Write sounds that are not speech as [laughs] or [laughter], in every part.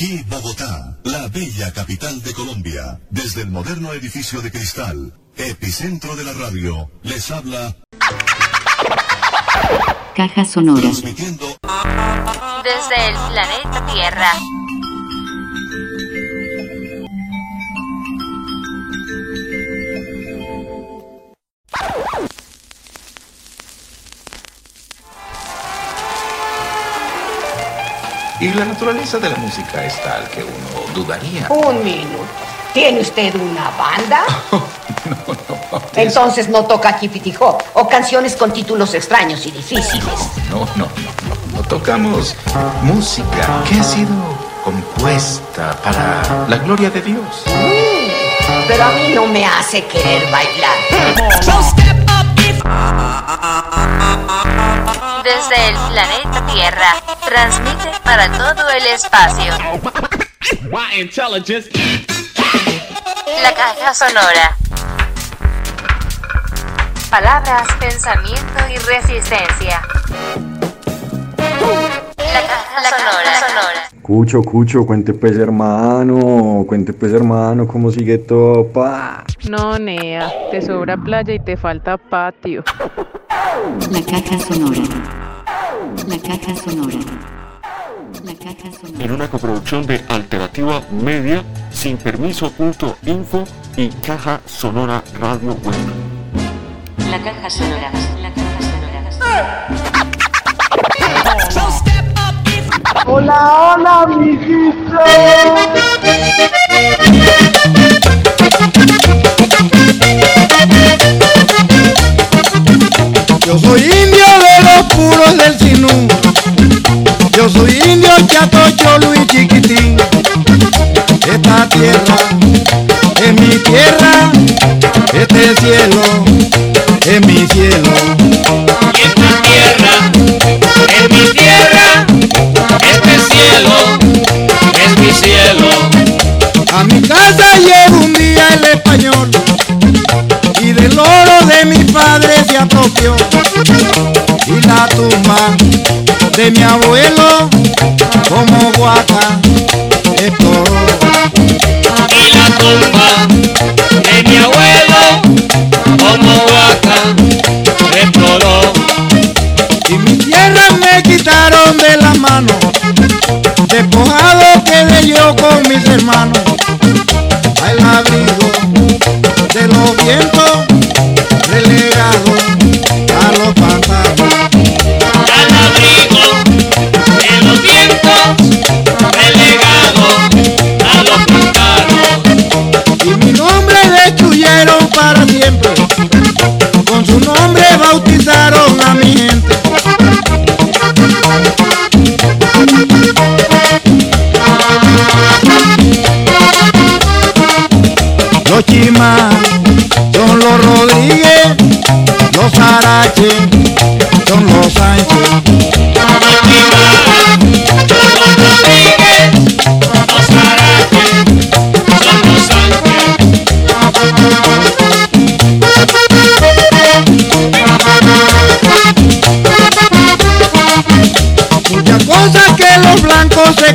Aquí Bogotá, la bella capital de Colombia. Desde el moderno edificio de cristal, epicentro de la radio, les habla Caja Sonora. transmitiendo Desde el planeta Tierra. Y la naturaleza de la música es tal que uno dudaría. Un minuto. ¿Tiene usted una banda? [laughs] No, no, Entonces no toca Hippity Hop o canciones con títulos extraños y difíciles. no, no, no, no, no tocamos música que ha sido compuesta para la gloria de Dios. Pero a mí no me hace querer bailar. Desde el planeta Tierra. Transmite para todo el espacio. La caja sonora. Palabras, pensamiento y resistencia. La caja sonora. sonora. Cucho, Cucho, cuente pues hermano, cuente pues hermano, cómo sigue todo, pa. No, Nea, te sobra playa y te falta patio. La caja sonora. La caja sonora. La caja sonora. en una coproducción de Alternativa Media, sin permiso.info y Caja Sonora Radio Web. La caja sonora. La caja sonora. Yo soy indio de los puros del Sinú. Yo soy indio chato, cholo y chiquitín. Esta tierra es mi tierra. Este cielo es mi cielo. Esta tierra es mi tierra, este cielo es mi cielo. A mi casa llegó un día el español y del oro de mi padre se apropió. De mi abuelo como guaca exploró. Y la tumba de mi abuelo, como vaca, exploró. Y mi tierra me quitaron de la mano, despojado quedé yo con mis hermanos,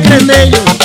blancos se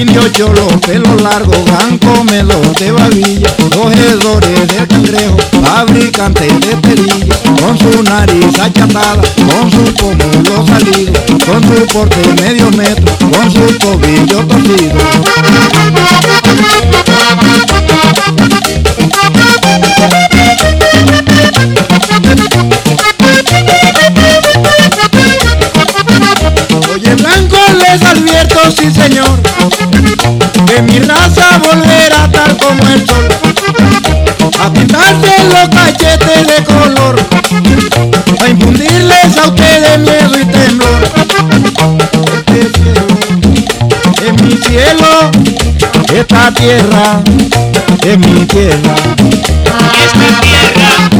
Indio cholo, pelo largo, blanco melo de babilla, cogedores del cangrejo, fabricantes de perilla, con su nariz achatada, con su pómulo salido, con su porte medio metro, con su tobillo torcido. Oye blanco les advierto, sí señor, mi raza volverá tal como el sol, a pintarse los cachetes de color, a infundirles a ustedes miedo y temblor. Este en mi cielo, esta tierra, en mi tierra. Esta tierra.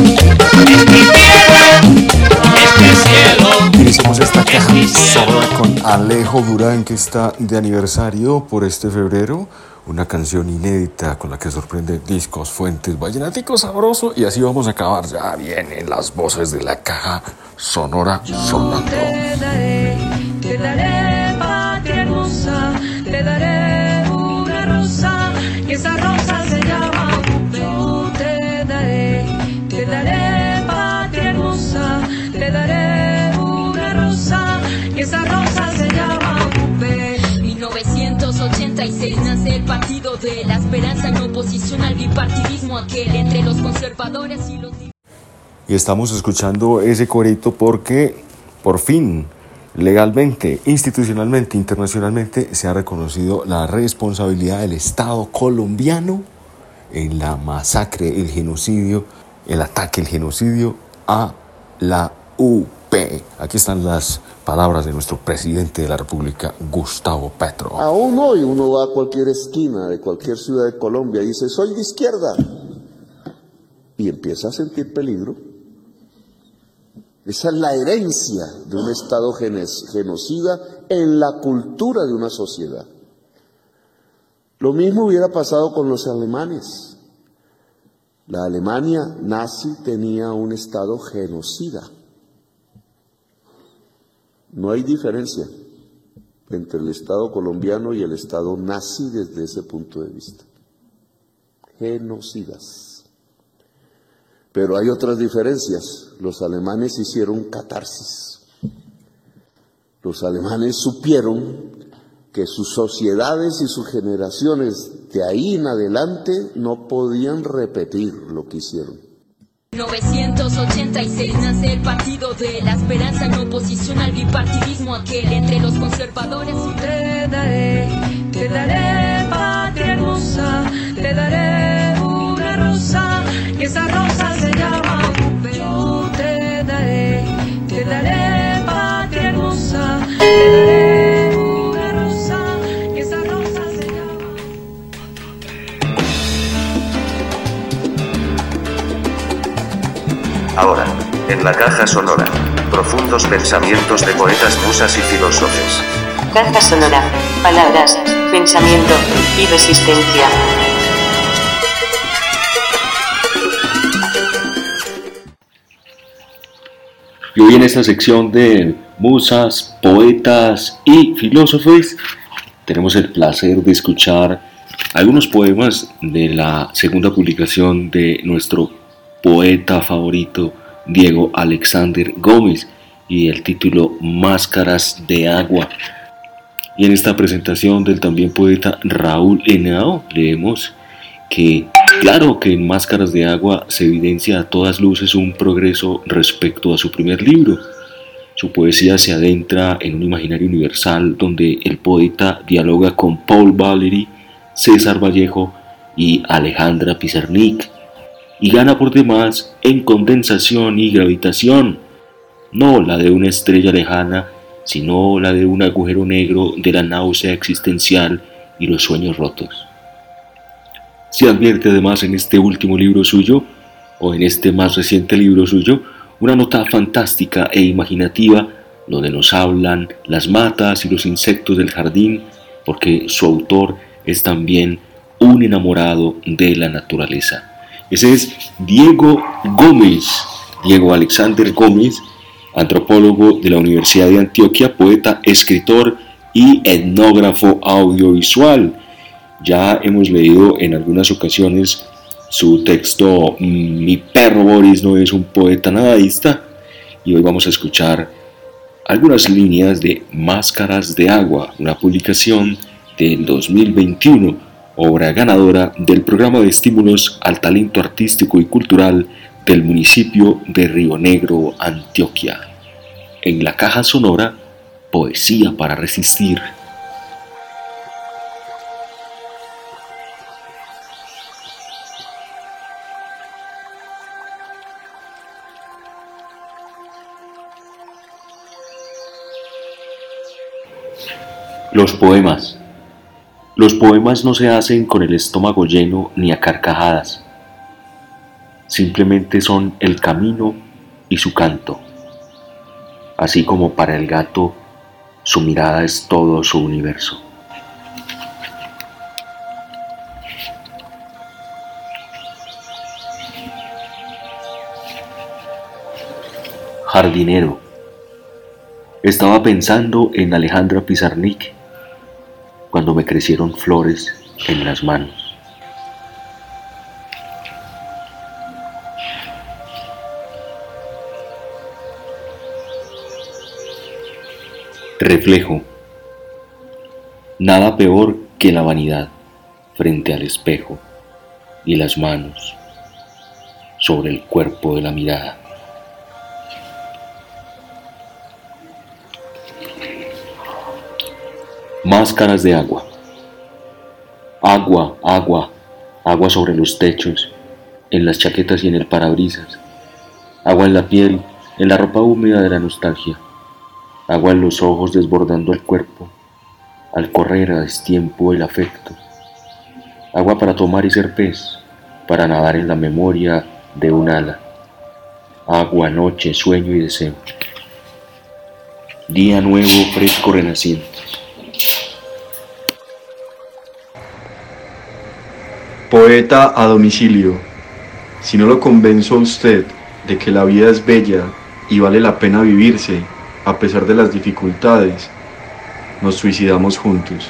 Con Alejo Durán que está de aniversario por este febrero. Una canción inédita con la que sorprende discos, fuentes, vallenaticos sabroso y así vamos a acabar. Ya vienen las voces de la caja sonora sonando. Te daré, te daré 1986 nace el partido de la esperanza en oposición al bipartidismo aquel entre los conservadores y los... Y estamos escuchando ese corito porque por fin, legalmente, institucionalmente, internacionalmente, se ha reconocido la responsabilidad del Estado colombiano en la masacre, el genocidio, el ataque, el genocidio a la UP. Aquí están las palabras de nuestro presidente de la República, Gustavo Petro. Aún hoy uno va a cualquier esquina de cualquier ciudad de Colombia y dice, soy de izquierda. Y empieza a sentir peligro. Esa es la herencia de un Estado genocida en la cultura de una sociedad. Lo mismo hubiera pasado con los alemanes. La Alemania nazi tenía un Estado genocida. No hay diferencia entre el Estado colombiano y el Estado nazi desde ese punto de vista. Genocidas. Pero hay otras diferencias. Los alemanes hicieron catarsis. Los alemanes supieron que sus sociedades y sus generaciones de ahí en adelante no podían repetir lo que hicieron. 1986 nace el partido de la esperanza en oposición al bipartidismo aquel entre los conservadores. Te daré, te daré patria hermosa, te daré una rosa, y esa rosa se llama. Yo te daré, te daré patria hermosa, te daré Ahora, en la caja sonora, profundos pensamientos de poetas, musas y filósofos. Caja sonora. Palabras, pensamiento y resistencia. Y hoy en esta sección de musas, poetas y filósofos tenemos el placer de escuchar algunos poemas de la segunda publicación de nuestro poeta favorito Diego Alexander Gómez y el título Máscaras de Agua. Y en esta presentación del también poeta Raúl Henao leemos que claro que en Máscaras de Agua se evidencia a todas luces un progreso respecto a su primer libro. Su poesía se adentra en un imaginario universal donde el poeta dialoga con Paul Valéry, César Vallejo y Alejandra Pizarnik y gana por demás en condensación y gravitación, no la de una estrella lejana, sino la de un agujero negro de la náusea existencial y los sueños rotos. Se advierte además en este último libro suyo, o en este más reciente libro suyo, una nota fantástica e imaginativa donde nos hablan las matas y los insectos del jardín, porque su autor es también un enamorado de la naturaleza. Ese es Diego Gómez, Diego Alexander Gómez, antropólogo de la Universidad de Antioquia, poeta, escritor y etnógrafo audiovisual. Ya hemos leído en algunas ocasiones su texto Mi perro Boris no es un poeta nadaísta y hoy vamos a escuchar algunas líneas de Máscaras de Agua, una publicación del 2021 obra ganadora del programa de estímulos al talento artístico y cultural del municipio de Río Negro, Antioquia. En la caja sonora, Poesía para Resistir. Los poemas Los poemas no se hacen con el estómago lleno ni a carcajadas. Simplemente son el camino y su canto. Así como para el gato, su mirada es todo su universo. Jardinero. Estaba pensando en Alejandra Pizarnik cuando me crecieron flores en las manos. Reflejo. Nada peor que la vanidad frente al espejo y las manos sobre el cuerpo de la mirada. Máscaras de agua. Agua, agua, agua sobre los techos, en las chaquetas y en el parabrisas. Agua en la piel, en la ropa húmeda de la nostalgia. Agua en los ojos desbordando el cuerpo, al correr a destiempo el afecto. Agua para tomar y ser pez, para nadar en la memoria de un ala. Agua, noche, sueño y deseo. Día nuevo, fresco, renaciente. Poeta a domicilio. Si no lo convenzo a usted de que la vida es bella y vale la pena vivirse a pesar de las dificultades, nos suicidamos juntos.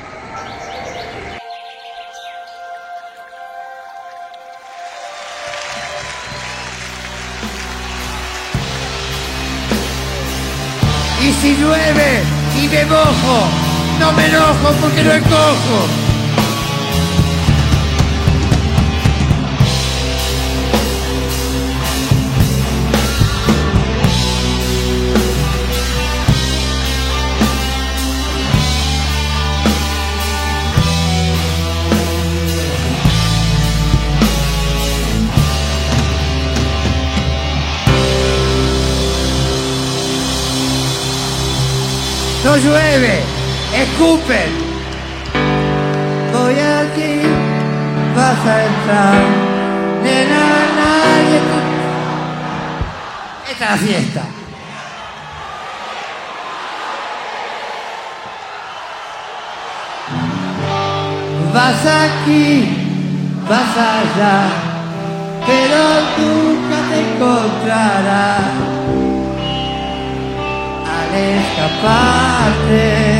Y si llueve y me mojo, no me enojo porque no encojo. Escupen. Voy aquí, vas a entrar. Nena, nadie Esta es la fiesta. Vas aquí, vas allá, pero nunca te encontrarás al escaparte.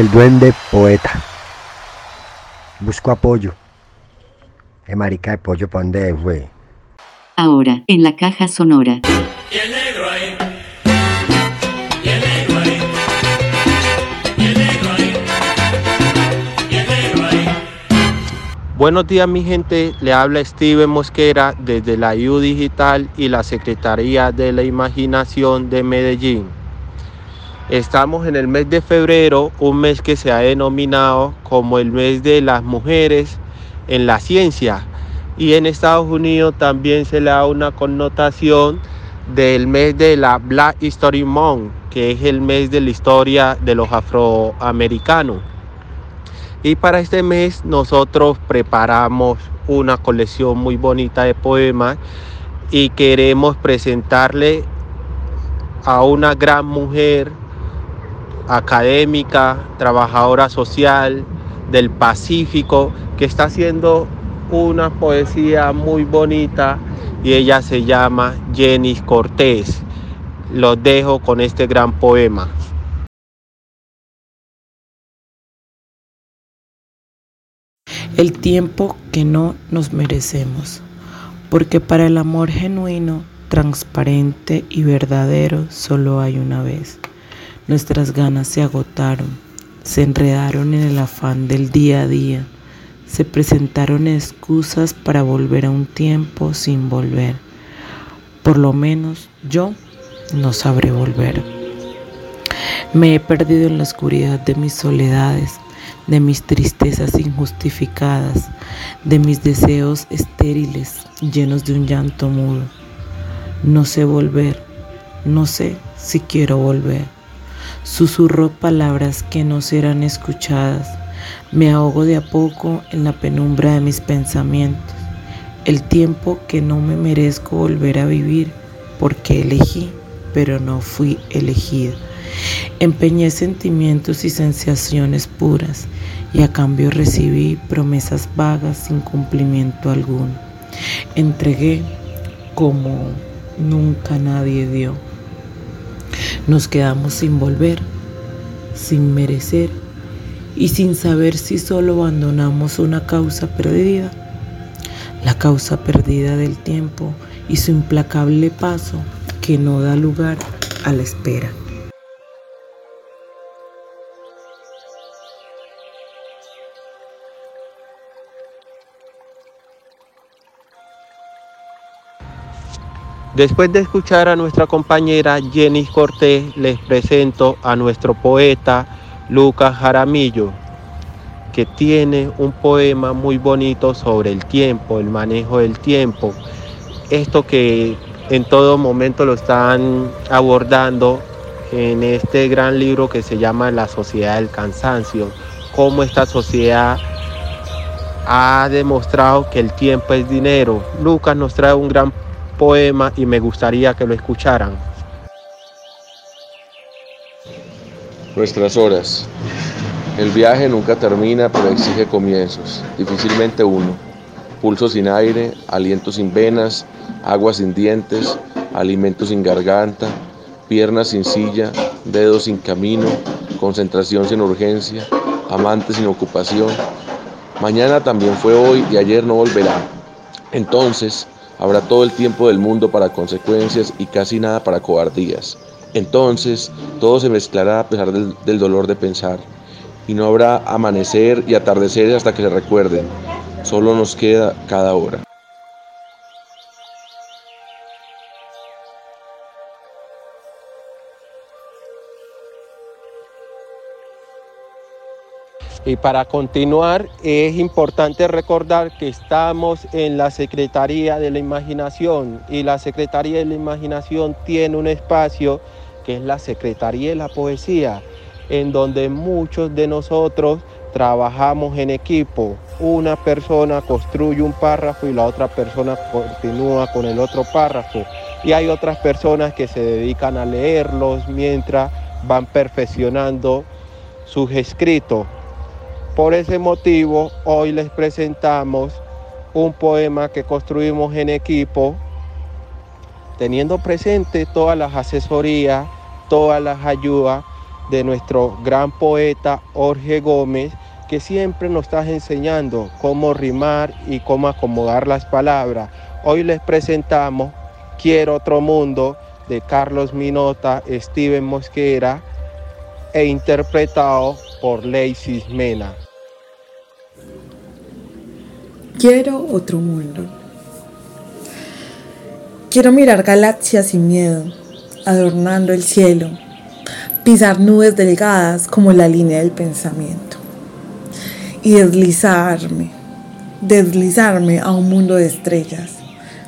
El duende poeta. Busco apoyo. Eh, marica de pollo, ¿pa' dónde fue? Ahora, en la caja sonora. Y el negro ahí. Y el negro ahí. Y el negro ahí. Y el negro ahí. Buenos días mi gente, le habla Steven Mosquera desde la IU Digital y la Secretaría de la Imaginación de Medellín. Estamos en el mes de febrero, un mes que se ha denominado como el mes de las mujeres en la ciencia. Y en Estados Unidos también se le da una connotación del mes de la Black History Month, que es el mes de la historia de los afroamericanos. Y para este mes nosotros preparamos una colección muy bonita de poemas y queremos presentarle a una gran mujer académica, trabajadora social del Pacífico, que está haciendo una poesía muy bonita y ella se llama Jenny Cortés. Los dejo con este gran poema. el tiempo que no nos merecemos, porque para el amor genuino, transparente y verdadero solo hay una vez. Nuestras ganas se agotaron, se enredaron en el afán del día a día, se presentaron excusas para volver a un tiempo sin volver. Por lo menos yo no sabré volver. Me he perdido en la oscuridad de mis soledades, de mis tristezas injustificadas, de mis deseos estériles llenos de un llanto mudo. No sé volver, no sé si quiero volver. Susurro palabras que no serán escuchadas. Me ahogo de a poco en la penumbra de mis pensamientos. El tiempo que no me merezco volver a vivir porque elegí, pero no fui elegida. Empeñé sentimientos y sensaciones puras y a cambio recibí promesas vagas sin cumplimiento alguno. Entregué como nunca nadie dio. Nos quedamos sin volver, sin merecer y sin saber si solo abandonamos una causa perdida, la causa perdida del tiempo y su implacable paso que no da lugar a la espera. Después de escuchar a nuestra compañera Jenny Cortés, les presento a nuestro poeta Lucas Jaramillo, que tiene un poema muy bonito sobre el tiempo, el manejo del tiempo. Esto que en todo momento lo están abordando en este gran libro que se llama La sociedad del cansancio, cómo esta sociedad ha demostrado que el tiempo es dinero. Lucas nos trae un gran poema y me gustaría que lo escucharan. Nuestras horas. El viaje nunca termina, pero exige comienzos, difícilmente uno. Pulso sin aire, aliento sin venas, agua sin dientes, alimento sin garganta, piernas sin silla, dedos sin camino, concentración sin urgencia, amante sin ocupación. Mañana también fue hoy y ayer no volverá. Entonces, Habrá todo el tiempo del mundo para consecuencias y casi nada para cobardías. Entonces todo se mezclará a pesar del, dolor de pensar. y no habrá amanecer y atardecer hasta que se recuerden. Solo nos queda cada hora. Y para continuar, es importante recordar que estamos en la Secretaría de la Imaginación y la Secretaría de la Imaginación tiene un espacio que es la Secretaría de la Poesía, en donde muchos de nosotros trabajamos en equipo. Una persona construye un párrafo y la otra persona continúa con el otro párrafo. Y hay otras personas que se dedican a leerlos mientras van perfeccionando sus escritos. Por ese motivo, hoy les presentamos un poema que construimos en equipo, teniendo presente todas las asesorías, todas las ayudas de nuestro gran poeta Jorge Gómez, que siempre nos está enseñando cómo rimar y cómo acomodar las palabras. Hoy les presentamos Quiero otro mundo de Carlos Minota, Steven Mosquera e interpretado por Lacey Mena. Quiero otro mundo. Quiero mirar galaxias sin miedo, adornando el cielo, pisar nubes delgadas como la línea del pensamiento y deslizarme, deslizarme a un mundo de estrellas,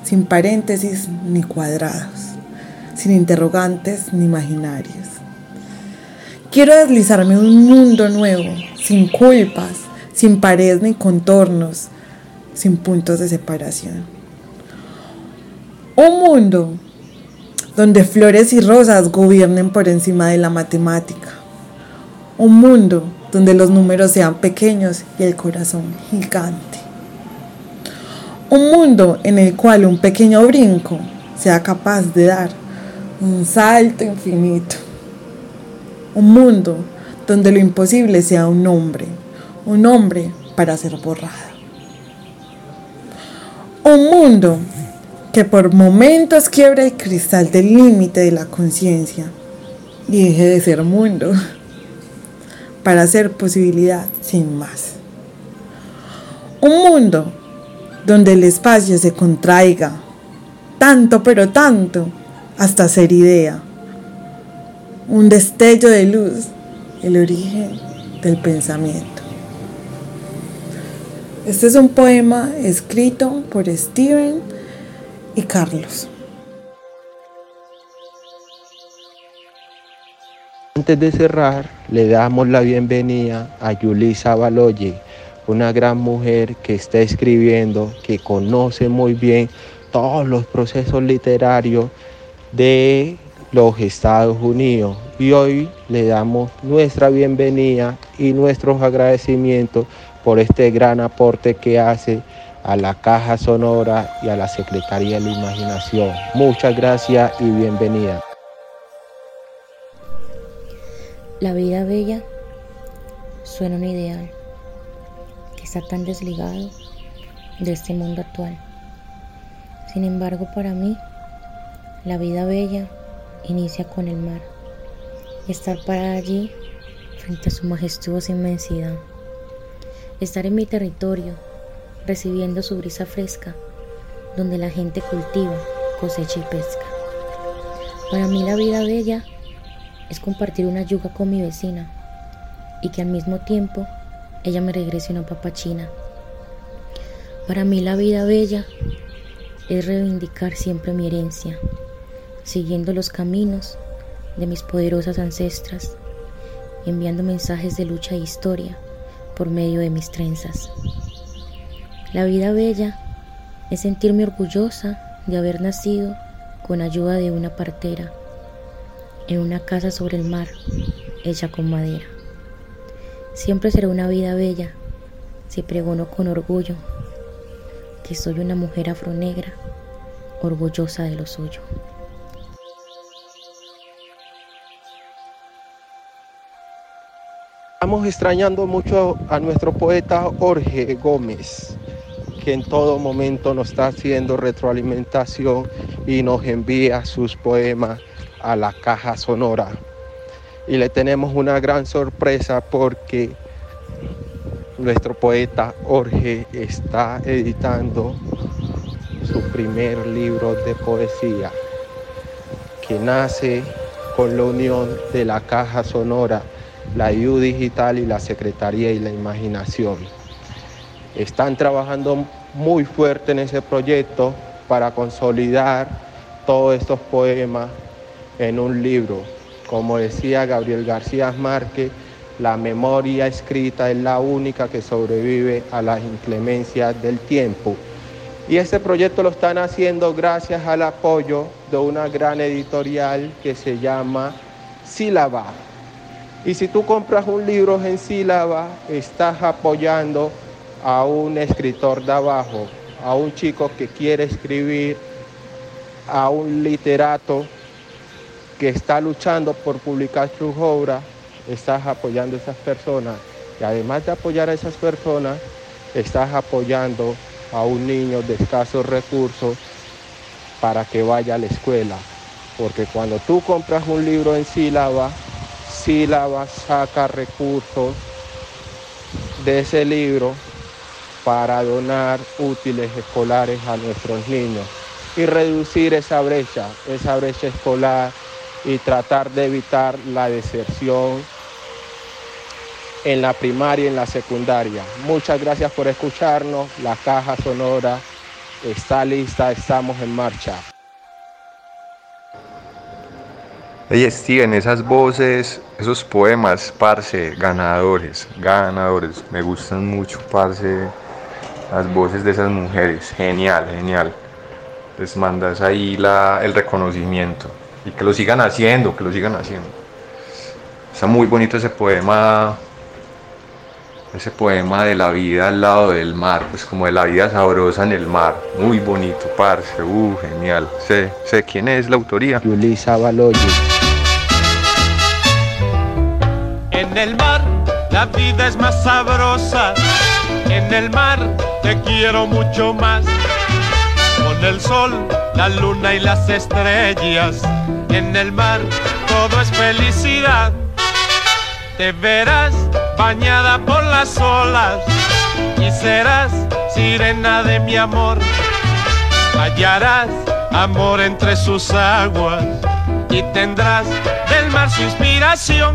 sin paréntesis ni cuadrados, sin interrogantes ni imaginarios. Quiero deslizarme un mundo nuevo, sin culpas, sin paredes ni contornos, sin puntos de separación. Un mundo donde flores y rosas gobiernen por encima de la matemática. Un mundo donde los números sean pequeños y el corazón gigante. Un mundo en el cual un pequeño brinco sea capaz de dar un salto infinito. Un mundo donde lo imposible sea un nombre, un nombre para ser borrado. Un mundo que por momentos quiebra el cristal del límite de la conciencia y deje de ser mundo [laughs] para ser posibilidad sin más. Un mundo donde el espacio se contraiga tanto pero tanto hasta ser idea. Un destello de luz, el origen del pensamiento. Este es un poema escrito por Steven y Carlos. Antes de cerrar, le damos la bienvenida a Yulisa Baloye, una gran mujer que está escribiendo, que conoce muy bien todos los procesos literarios de los Estados Unidos. Y hoy le damos nuestra bienvenida y nuestros agradecimientos por este gran aporte que hace a la Caja Sonora y a la Secretaría de la Imaginación. Muchas gracias y bienvenida. La vida bella suena un ideal que está tan desligado de este mundo actual. Sin embargo, para mí, la vida bella inicia con el mar. Estar parada allí frente a su majestuosa inmensidad. Estar en mi territorio, recibiendo su brisa fresca, donde la gente cultiva, cosecha y pesca. Para mí la vida bella es compartir una yuga con mi vecina y que al mismo tiempo ella me regrese una papa china. Para mí la vida bella es reivindicar siempre mi herencia, siguiendo los caminos de mis poderosas ancestras, enviando mensajes de lucha e historia por medio de mis trenzas. La vida bella es sentirme orgullosa de haber nacido con ayuda de una partera en una casa sobre el mar hecha con madera. Siempre será una vida bella si pregono con orgullo que soy una mujer afronegra orgullosa de lo suyo. Estamos extrañando mucho a nuestro poeta Jorge Gómez, que en todo momento nos está haciendo retroalimentación y nos envía sus poemas a la caja sonora. Y le tenemos una gran sorpresa porque nuestro poeta Jorge está editando su primer libro de poesía que nace con la unión de la Caja Sonora, la IU Digital y la Secretaría y la Imaginación. Están trabajando muy fuerte en ese proyecto para consolidar todos estos poemas en un libro. Como decía Gabriel García Márquez, la memoria escrita es la única que sobrevive a las inclemencias del tiempo. Y este proyecto lo están haciendo gracias al apoyo de una gran editorial que se llama Sílaba. Y si tú compras un libro en Sílaba, estás apoyando a un escritor de abajo, a un chico que quiere escribir, a un literato que está luchando por publicar su obra, estás apoyando a esas personas. Y además de apoyar a esas personas, estás apoyando a un niño de escasos recursos para que vaya a la escuela. Porque cuando tú compras un libro en sílaba, sílaba saca recursos de ese libro para donar útiles escolares a nuestros niños y reducir esa brecha, esa brecha escolar y tratar de evitar la deserción en la primaria y en la secundaria. Muchas gracias por escucharnos. La caja sonora está lista, estamos en marcha. Oye, Steven, esas voces, esos poemas, parce, ganadores, ganadores. Me gustan mucho, parce, las voces de esas mujeres. Genial, genial. Les mandas ahí el reconocimiento. Y que lo sigan haciendo, que lo sigan haciendo. Está muy bonito ese poema ese poema de la vida al lado del mar, pues como de la vida sabrosa en el mar, muy bonito, parce, uh, genial. Sé, sé quién es la autoría. Yulisa Baloyi. En el mar la vida es más sabrosa, en el mar te quiero mucho más. Con el sol, la luna y las estrellas, en el mar todo es felicidad. Te verás bañada por las olas y serás sirena de mi amor. Hallarás amor entre sus aguas y tendrás del mar su inspiración.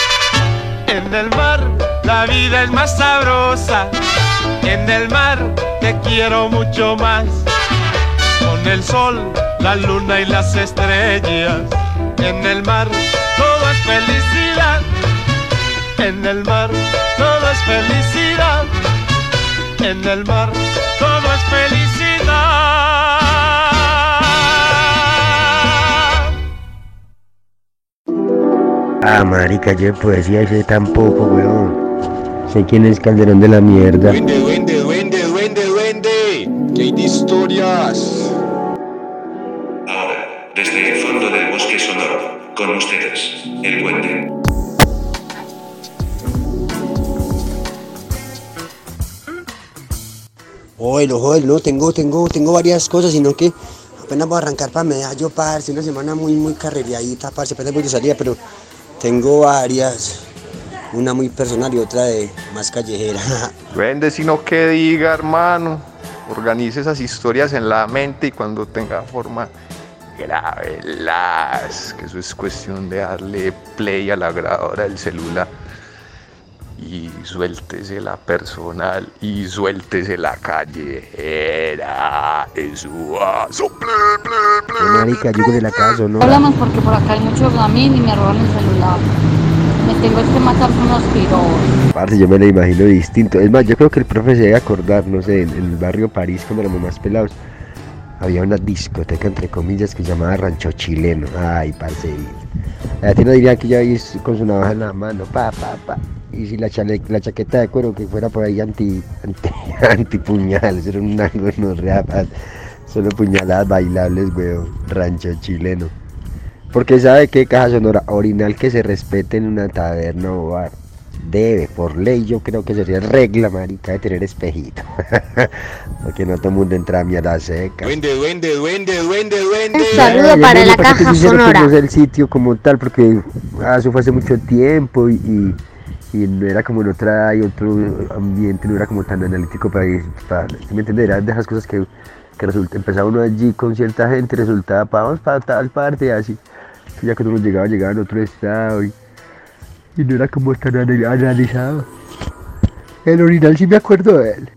En el mar la vida es más sabrosa. En el mar te quiero mucho más. Con el sol, la luna y las estrellas. En el mar todo es felicidad. En el mar todo es felicidad. En el mar todo es felicidad. Ah, marica, yo de poesía sé tampoco, weón. Sé quién es Calderón de la mierda. Duende, duende, duende, duende, duende. Que hay de historias. Ahora, desde el fondo del bosque sonoro, con ustedes, el puente. Oye, joder, no, tengo, tengo, tengo varias cosas, sino que apenas voy a arrancar para Medallo, parce, una semana muy, muy carrereadita, parce, apenas voy de salida, pero tengo varias, una muy personal y otra de más callejera. [laughs] Vende sino que diga, hermano. Organice esas historias en la mente y cuando tenga forma, grábelas. Que eso es cuestión de darle play a la grabadora del celular. Y suéltese la personal y suéltese la callejera. Eso Marica, llego de la casa, ¿no? Hablamos porque por acá hay muchos gamín y me roban el celular. Me tengo que matar unos tiros. Parce, yo me lo imagino distinto. Es más, yo creo que el profe se debe acordar, no sé, en, en el barrio París, cuando éramos más pelados, había una discoteca, entre comillas, que se llamaba Rancho Chileno. Ay, parce. La tienda diría que ya ahí es con su navaja en la mano, pa, pa, pa. Y si la, chale- la chaqueta de cuero que fuera por ahí anti, anti, [laughs] antipuñales, era una gonorrea, parce. Solo puñaladas bailables, weón. Rancho Chileno. Porque sabe que caja sonora orinal que se respete en una taberna o bar. Debe, por ley, yo creo que sería regla, marica, de tener espejito. [laughs] Porque no todo el mundo entra a mierda seca. Duende, duende, duende, duende, duende. Ay, no, ¿para te sincero que no sé el sitio como tal, porque ah, eso fue hace mucho tiempo y, y- y no era como en otra, hay otro ambiente, no era como tan analítico para ir, para, ¿sí me de esas cosas que, que resulta, empezaba uno allí con cierta gente, resultaba, "Pa, vamos para tal parte, y así. Y ya cuando uno llegaba, llegaba en otro estado y, y no era como tan anal- analizado. El orinal sí me acuerdo de él.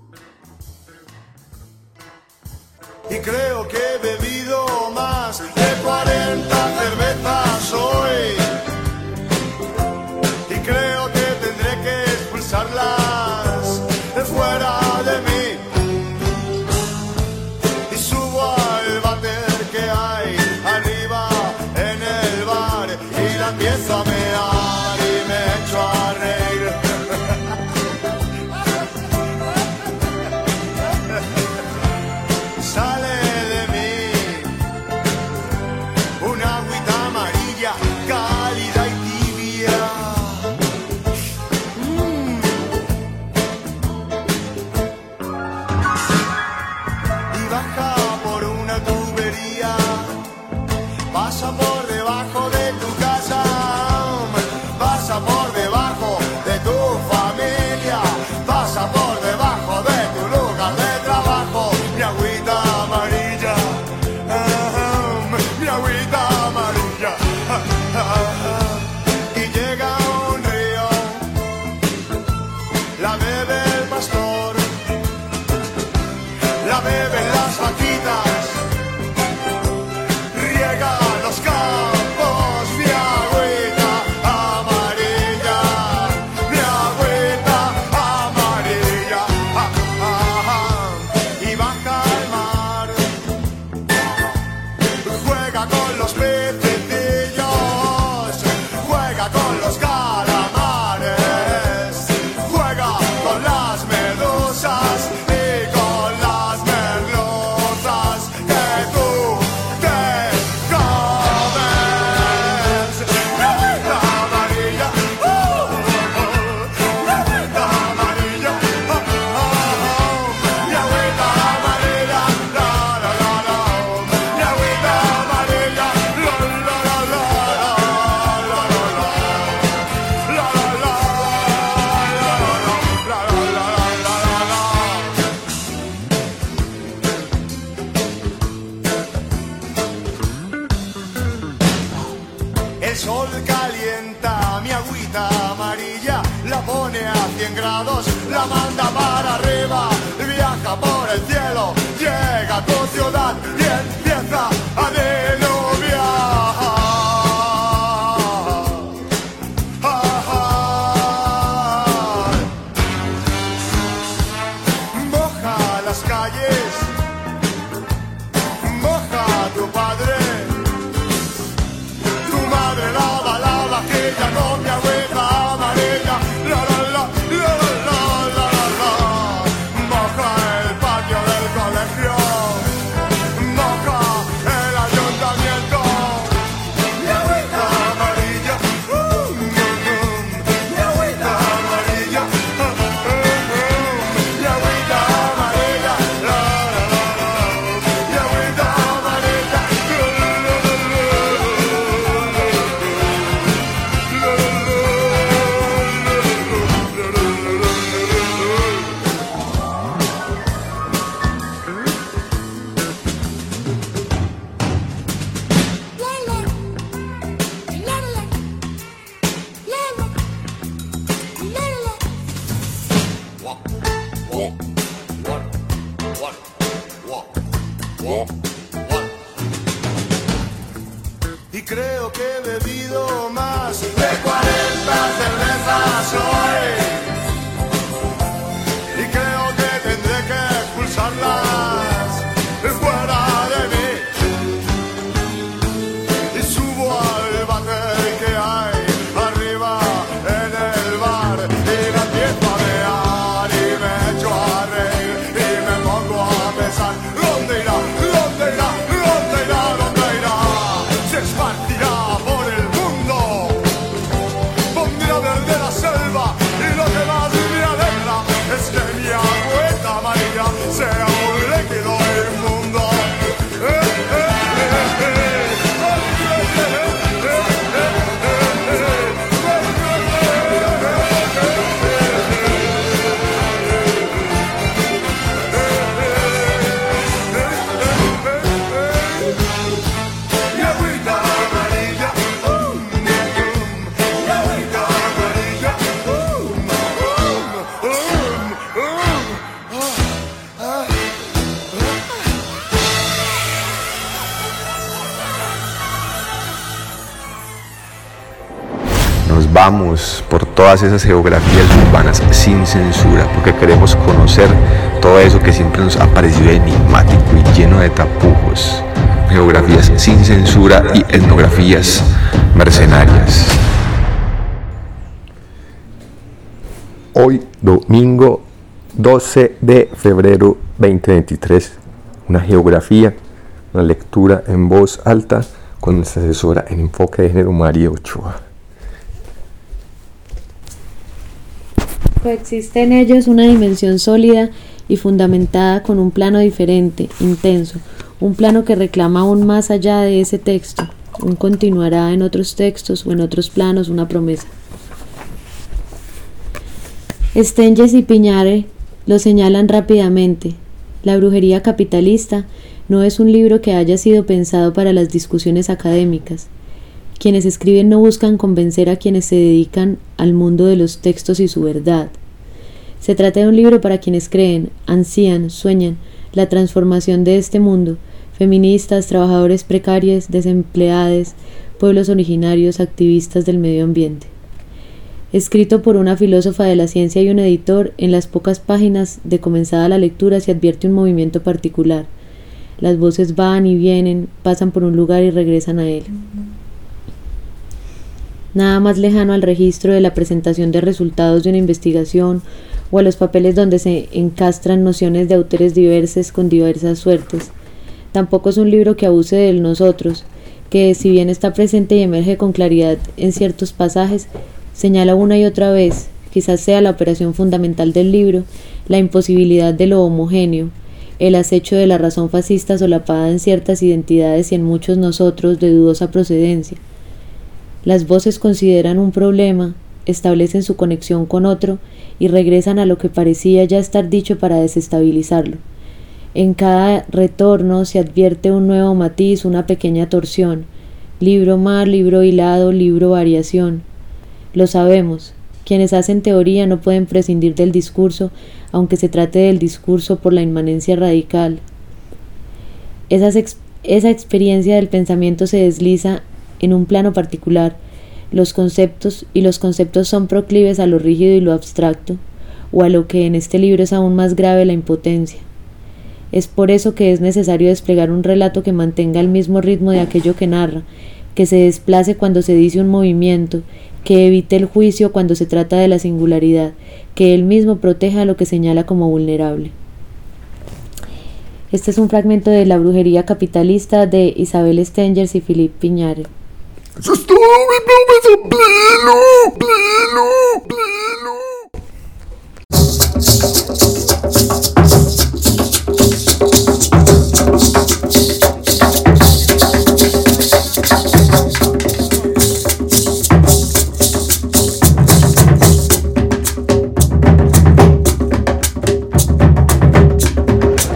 Y creo que he bebido más. De 40 cervezas hoy. Todas esas geografías urbanas sin censura, porque queremos conocer todo eso que siempre nos ha parecido enigmático y lleno de tapujos. Geografías sin censura y etnografías mercenarias. Hoy, domingo 12 de febrero 2023, una geografía, una lectura en voz alta con nuestra asesora en enfoque de género María Ochoa. Coexiste en ellos una dimensión sólida y fundamentada con un plano diferente, intenso, un plano que reclama aún más allá de ese texto, un continuará en otros textos o en otros planos una promesa. Stenges y Piñare lo señalan rápidamente. La brujería capitalista no es un libro que haya sido pensado para las discusiones académicas. Quienes escriben no buscan convencer a quienes se dedican al mundo de los textos y su verdad. Se trata de un libro para quienes creen, ansían, sueñan la transformación de este mundo, feministas, trabajadores precarios, desempleados, pueblos originarios, activistas del medio ambiente. Escrito por una filósofa de la ciencia y un editor, en las pocas páginas de comenzada la lectura se advierte un movimiento particular. Las voces van y vienen, pasan por un lugar y regresan a él. Nada más lejano al registro de la presentación de resultados de una investigación o a los papeles donde se encastran nociones de autores diversos con diversas suertes. Tampoco es un libro que abuse del nosotros, que si bien está presente y emerge con claridad en ciertos pasajes, señala una y otra vez, quizás sea la operación fundamental del libro, la imposibilidad de lo homogéneo, el acecho de la razón fascista solapada en ciertas identidades y en muchos nosotros de dudosa procedencia. Las voces consideran un problema, establecen su conexión con otro y regresan a lo que parecía ya estar dicho para desestabilizarlo. En cada retorno se advierte un nuevo matiz, una pequeña torsión. Libro mar, libro hilado, libro variación. Lo sabemos. Quienes hacen teoría no pueden prescindir del discurso, aunque se trate del discurso por la inmanencia radical. Esa experiencia del pensamiento se desliza en un plano particular, los conceptos y los conceptos son proclives a lo rígido y lo abstracto, o a lo que en este libro es aún más grave la impotencia. Es por eso que es necesario desplegar un relato que mantenga el mismo ritmo de aquello que narra, que se desplace cuando se dice un movimiento, que evite el juicio cuando se trata de la singularidad, que él mismo proteja lo que señala como vulnerable. Este es un fragmento de La brujería capitalista de Isabel Stengers y Philippe Piñare. Eso es todo, mi pluma pleno, pleno.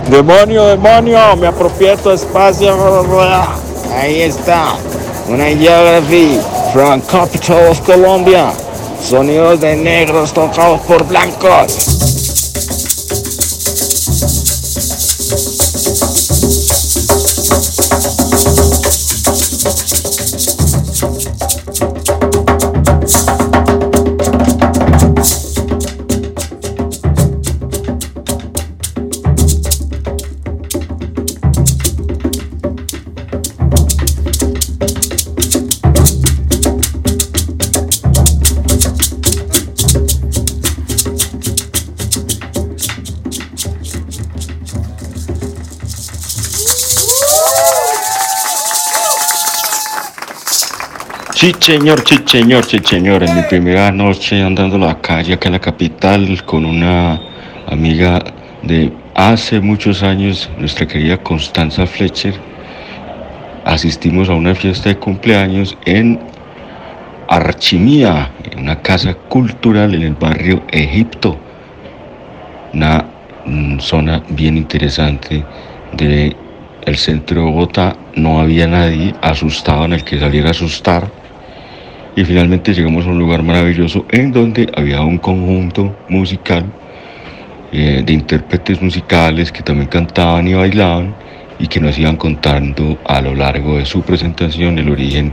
Demonio, demonio, me apropié tu espacio. [laughs] Ahí está. Una geography from capital of Colombia. Sonidos de negros tocados por blancos. Señor, sí, señor, sí, señor. En mi primera noche andando la calle acá en la capital con una amiga de hace muchos años, nuestra querida Constanza Fletcher, asistimos a una fiesta de cumpleaños en Archimía, en una casa cultural en el barrio Egipto, una mm, zona bien interesante el centro de Bogotá. No había nadie asustado en el que saliera a asustar. Y finalmente llegamos a un lugar maravilloso en donde había un conjunto musical eh, de intérpretes musicales que también cantaban y bailaban y que nos iban contando a lo largo de su presentación el origen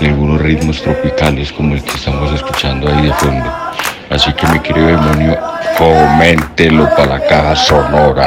de algunos ritmos tropicales como el que estamos escuchando ahí de fondo. Así que mi querido demonio, coméntelo para la caja sonora.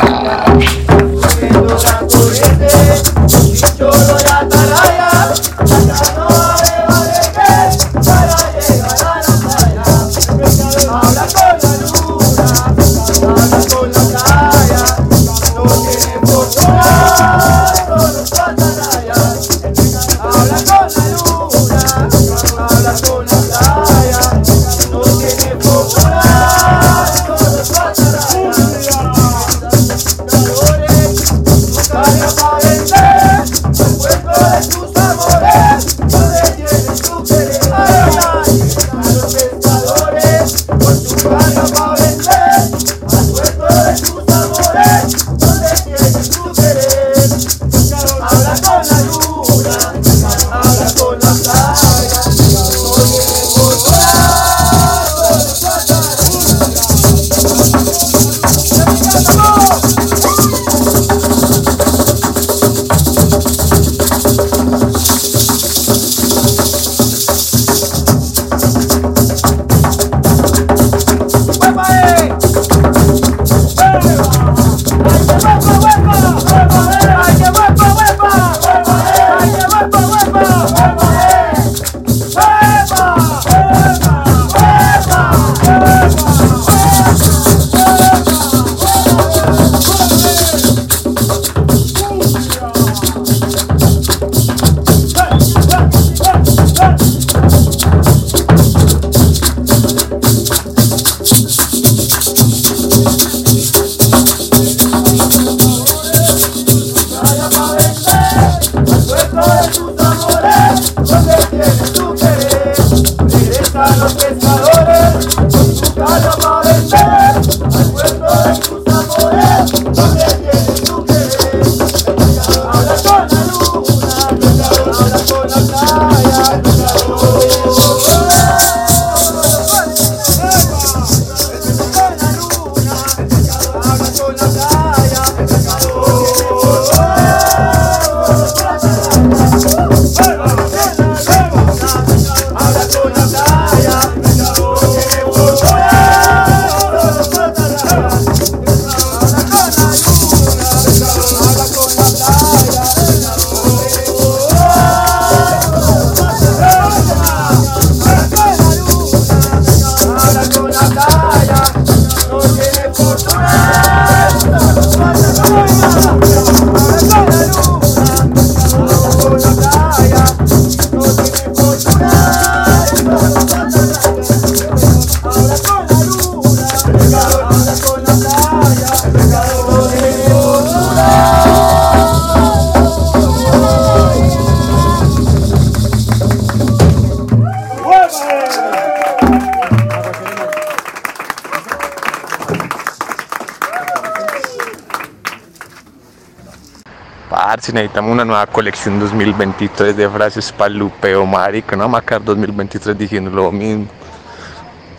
Parce, necesitamos una nueva colección 2023 de frases para el lupeo, marica. No macar 2023 diciendo lo mismo.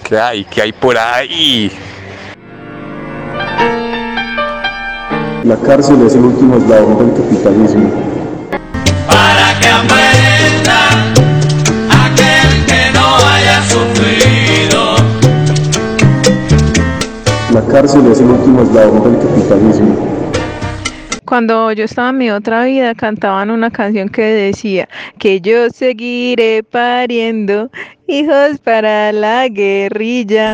¿Qué hay? ¿Qué hay por ahí? La cárcel es el último eslabón del capitalismo. Para que aprenda aquel que no haya sufrido. La cárcel es el último eslabón del capitalismo. Cuando yo estaba en mi otra vida cantaban una canción que decía que yo seguiré pariendo hijos para la guerrilla.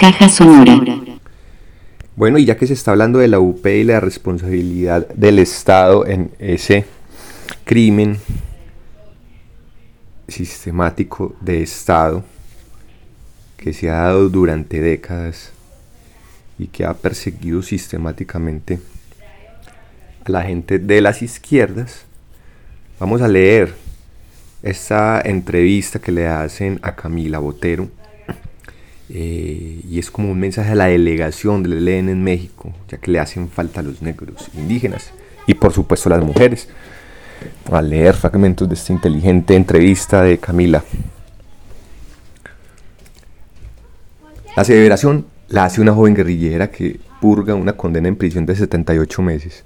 Caja sonora. Bueno, y ya que se está hablando de la UP y la responsabilidad del Estado en ese crimen sistemático de Estado que se ha dado durante décadas y que ha perseguido sistemáticamente a la gente de las izquierdas, vamos a leer esta entrevista que le hacen a Camila Botero. eh, y es como un mensaje a la delegación del ELN en México, ya que le hacen falta a los negros, indígenas y por supuesto a las mujeres. A leer fragmentos de esta inteligente entrevista de Camila. La aseveración la hace una joven guerrillera que purga una condena en prisión de 78 meses.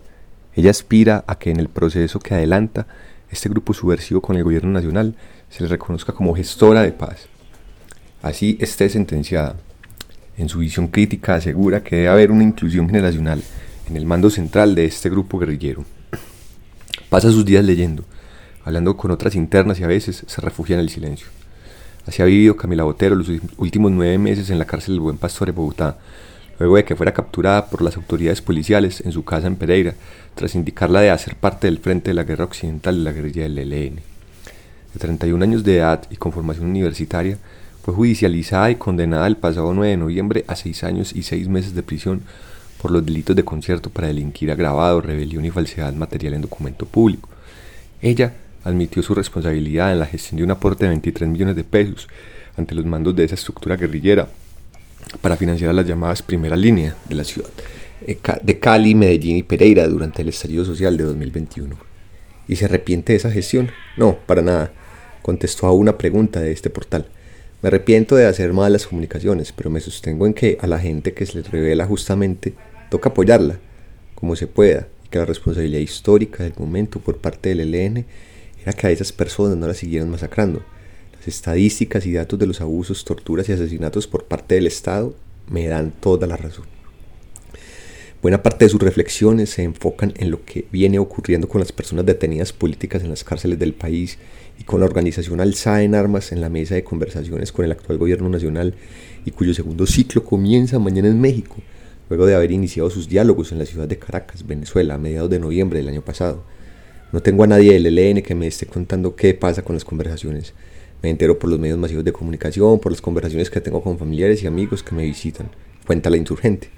Ella aspira a que en el proceso que adelanta este grupo subversivo con el gobierno nacional se le reconozca como gestora de paz. Así esté sentenciada. En su visión crítica asegura que debe haber una inclusión generacional en el mando central de este grupo guerrillero. Pasa sus días leyendo, hablando con otras internas y a veces se refugia en el silencio. Así ha vivido Camila Botero los últimos nueve meses en la cárcel del Buen Pastor de Bogotá, luego de que fuera capturada por las autoridades policiales en su casa en Pereira, tras indicarla de hacer parte del Frente de la Guerra Occidental de la guerrilla del ELN. De 31 años de edad y con formación universitaria, fue judicializada y condenada el pasado 9 de noviembre a seis años y seis meses de prisión por los delitos de concierto para delinquir agravado, rebelión y falsedad material en documento público. Ella admitió su responsabilidad en la gestión de un aporte de 23 millones de pesos ante los mandos de esa estructura guerrillera para financiar a las llamadas primera línea de la ciudad de Cali, Medellín y Pereira durante el estallido social de 2021. ¿Y se arrepiente de esa gestión? No, para nada. Contestó a una pregunta de este portal. Me arrepiento de hacer malas comunicaciones, pero me sostengo en que a la gente que se les revela justamente toca apoyarla, como se pueda, y que la responsabilidad histórica del momento por parte del ELN era que a esas personas no las siguieran masacrando. Las estadísticas y datos de los abusos, torturas y asesinatos por parte del Estado me dan toda la razón. Buena parte de sus reflexiones se enfocan en lo que viene ocurriendo con las personas detenidas políticas en las cárceles del país y con la organización alzada en armas en la mesa de conversaciones con el actual gobierno nacional y cuyo segundo ciclo comienza mañana en México, luego de haber iniciado sus diálogos en la ciudad de Caracas, Venezuela, a mediados de noviembre del año pasado. No tengo a nadie del ELN que me esté contando qué pasa con las conversaciones. Me entero por los medios masivos de comunicación, por las conversaciones que tengo con familiares y amigos que me visitan. Cuenta la insurgente.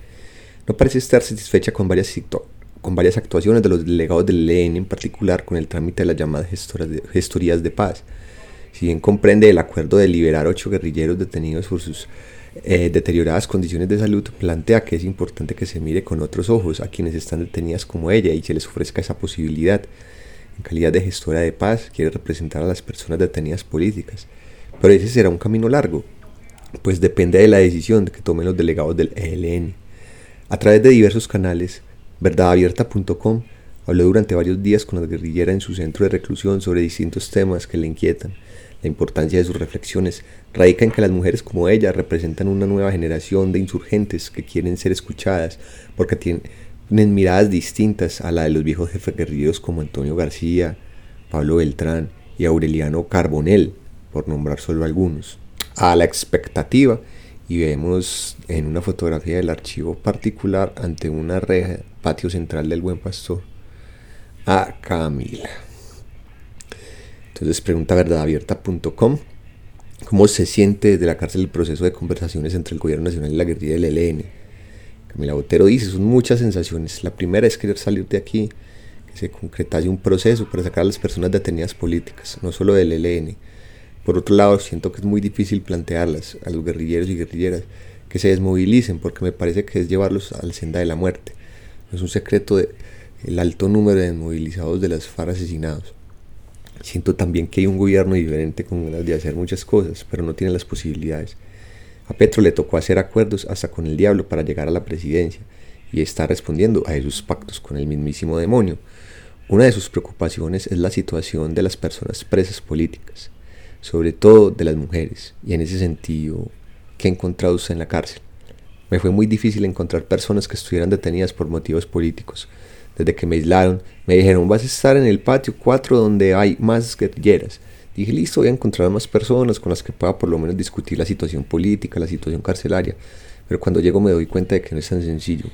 No parece estar satisfecha con varias, con varias actuaciones de los delegados del ELN, en particular con el trámite de las llamadas gestorías de paz. Si bien comprende el acuerdo de liberar ocho guerrilleros detenidos por sus eh, deterioradas condiciones de salud, plantea que es importante que se mire con otros ojos a quienes están detenidas como ella y se les ofrezca esa posibilidad. En calidad de gestora de paz, quiere representar a las personas detenidas políticas. Pero ese será un camino largo, pues depende de la decisión que tomen los delegados del ELN. A través de diversos canales, verdadabierta.com habló durante varios días con la guerrillera en su centro de reclusión sobre distintos temas que le inquietan. La importancia de sus reflexiones radica en que las mujeres como ella representan una nueva generación de insurgentes que quieren ser escuchadas porque tienen miradas distintas a la de los viejos jefes guerrilleros como Antonio García, Pablo Beltrán y Aureliano Carbonell, por nombrar solo algunos. A la expectativa y vemos en una fotografía del archivo particular ante una reja patio central del Buen Pastor a Camila. Entonces pregunta verdadabierta.com cómo se siente desde la cárcel el proceso de conversaciones entre el gobierno nacional y la guerrilla del ELN. Camila Botero dice, son muchas sensaciones. La primera es querer salir de aquí, que se concretase un proceso para sacar a las personas detenidas políticas, no solo del ELN, por otro lado, siento que es muy difícil plantearlas a los guerrilleros y guerrilleras que se desmovilicen porque me parece que es llevarlos a la senda de la muerte. No es un secreto de el alto número de desmovilizados de las FARC asesinados. Siento también que hay un gobierno diferente con ganas de hacer muchas cosas, pero no tiene las posibilidades. A Petro le tocó hacer acuerdos hasta con el diablo para llegar a la presidencia y está respondiendo a esos pactos con el mismísimo demonio. Una de sus preocupaciones es la situación de las personas presas políticas sobre todo de las mujeres. Y en ese sentido, ¿qué ha encontrado en la cárcel? Me fue muy difícil encontrar personas que estuvieran detenidas por motivos políticos. Desde que me aislaron, me dijeron, vas a estar en el patio 4 donde hay más guerrilleras. Dije, listo, voy a encontrar más personas con las que pueda por lo menos discutir la situación política, la situación carcelaria. Pero cuando llego me doy cuenta de que no es tan sencillo.